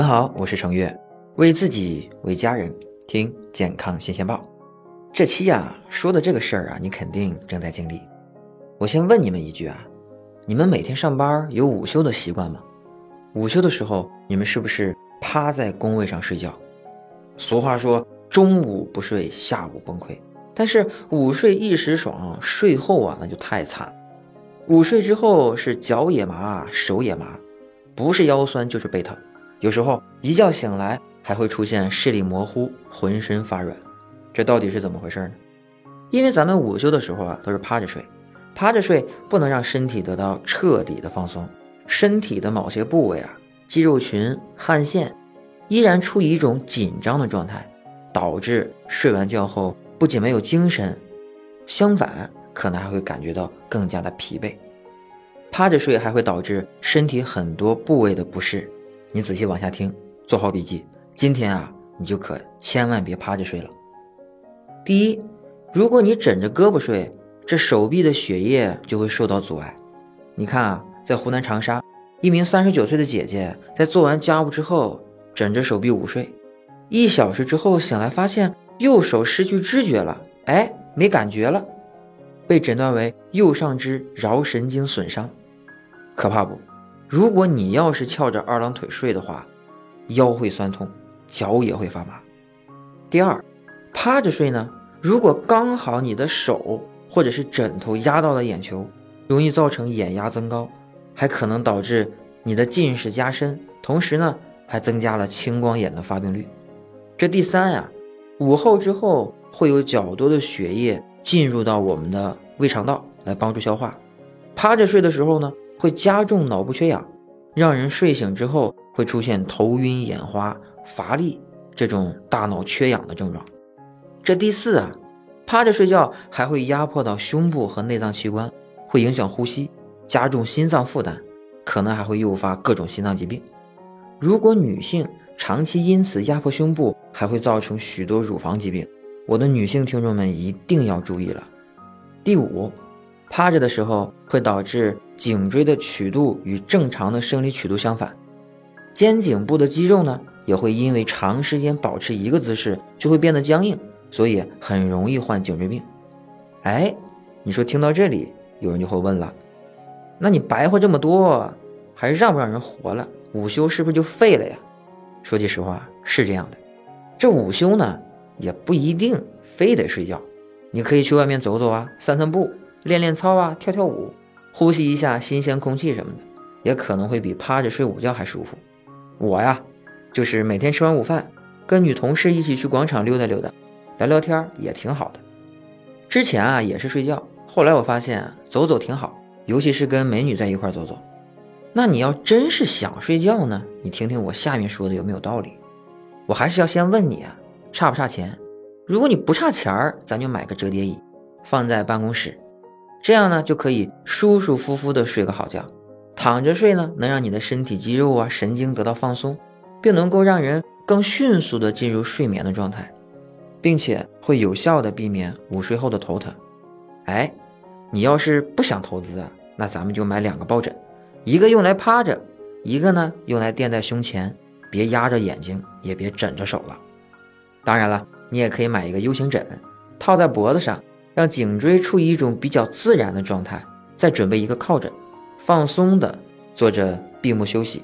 你们好，我是程月，为自己为家人听健康新鲜报。这期呀说的这个事儿啊，你肯定正在经历。我先问你们一句啊，你们每天上班有午休的习惯吗？午休的时候，你们是不是趴在工位上睡觉？俗话说，中午不睡，下午崩溃。但是午睡一时爽，睡后啊那就太惨。午睡之后是脚也麻，手也麻，不是腰酸就是背疼。有时候一觉醒来还会出现视力模糊、浑身发软，这到底是怎么回事呢？因为咱们午休的时候啊都是趴着睡，趴着睡不能让身体得到彻底的放松，身体的某些部位啊、肌肉群、汗腺依然处于一种紧张的状态，导致睡完觉后不仅没有精神，相反可能还会感觉到更加的疲惫。趴着睡还会导致身体很多部位的不适。你仔细往下听，做好笔记。今天啊，你就可千万别趴着睡了。第一，如果你枕着胳膊睡，这手臂的血液就会受到阻碍。你看啊，在湖南长沙，一名三十九岁的姐姐在做完家务之后，枕着手臂午睡，一小时之后醒来，发现右手失去知觉了，哎，没感觉了，被诊断为右上肢桡神经损伤，可怕不？如果你要是翘着二郎腿睡的话，腰会酸痛，脚也会发麻。第二，趴着睡呢，如果刚好你的手或者是枕头压到了眼球，容易造成眼压增高，还可能导致你的近视加深，同时呢，还增加了青光眼的发病率。这第三呀，午后之后会有较多的血液进入到我们的胃肠道来帮助消化，趴着睡的时候呢。会加重脑部缺氧，让人睡醒之后会出现头晕眼花、乏力这种大脑缺氧的症状。这第四啊，趴着睡觉还会压迫到胸部和内脏器官，会影响呼吸，加重心脏负担，可能还会诱发各种心脏疾病。如果女性长期因此压迫胸部，还会造成许多乳房疾病。我的女性听众们一定要注意了。第五。趴着的时候会导致颈椎的曲度与正常的生理曲度相反，肩颈部的肌肉呢也会因为长时间保持一个姿势就会变得僵硬，所以很容易患颈椎病。哎，你说听到这里，有人就会问了，那你白话这么多，还让不让人活了？午休是不是就废了呀？说句实话，是这样的，这午休呢也不一定非得睡觉，你可以去外面走走啊，散散步。练练操啊，跳跳舞，呼吸一下新鲜空气什么的，也可能会比趴着睡午觉还舒服。我呀，就是每天吃完午饭，跟女同事一起去广场溜达溜达，聊聊天也挺好的。之前啊也是睡觉，后来我发现走走挺好，尤其是跟美女在一块走走。那你要真是想睡觉呢，你听听我下面说的有没有道理？我还是要先问你啊，差不差钱？如果你不差钱儿，咱就买个折叠椅，放在办公室。这样呢，就可以舒舒服服的睡个好觉。躺着睡呢，能让你的身体肌肉啊、神经得到放松，并能够让人更迅速的进入睡眠的状态，并且会有效的避免午睡后的头疼。哎，你要是不想投资啊，那咱们就买两个抱枕，一个用来趴着，一个呢用来垫在胸前，别压着眼睛，也别枕着手了。当然了，你也可以买一个 U 型枕，套在脖子上。让颈椎处于一种比较自然的状态，再准备一个靠枕，放松的坐着闭目休息，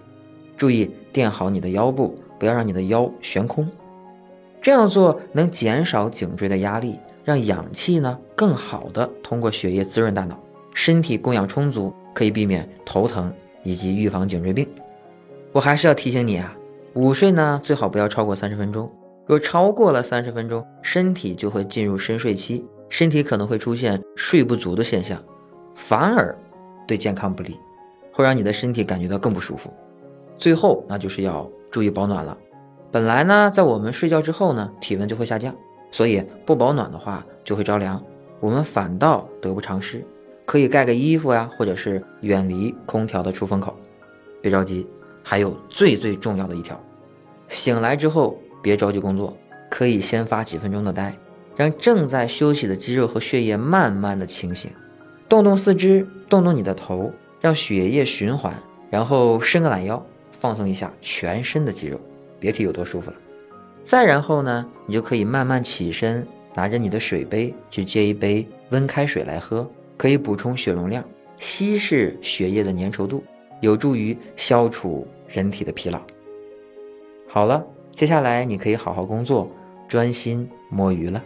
注意垫好你的腰部，不要让你的腰悬空。这样做能减少颈椎的压力，让氧气呢更好的通过血液滋润大脑，身体供氧充足，可以避免头疼以及预防颈椎病。我还是要提醒你啊，午睡呢最好不要超过三十分钟，若超过了三十分钟，身体就会进入深睡期。身体可能会出现睡不足的现象，反而对健康不利，会让你的身体感觉到更不舒服。最后，那就是要注意保暖了。本来呢，在我们睡觉之后呢，体温就会下降，所以不保暖的话就会着凉，我们反倒得不偿失。可以盖个衣服呀，或者是远离空调的出风口。别着急，还有最最重要的一条：醒来之后别着急工作，可以先发几分钟的呆。让正在休息的肌肉和血液慢慢的清醒，动动四肢，动动你的头，让血液循环，然后伸个懒腰，放松一下全身的肌肉，别提有多舒服了。再然后呢，你就可以慢慢起身，拿着你的水杯去接一杯温开水来喝，可以补充血容量，稀释血液的粘稠度，有助于消除人体的疲劳。好了，接下来你可以好好工作，专心摸鱼了。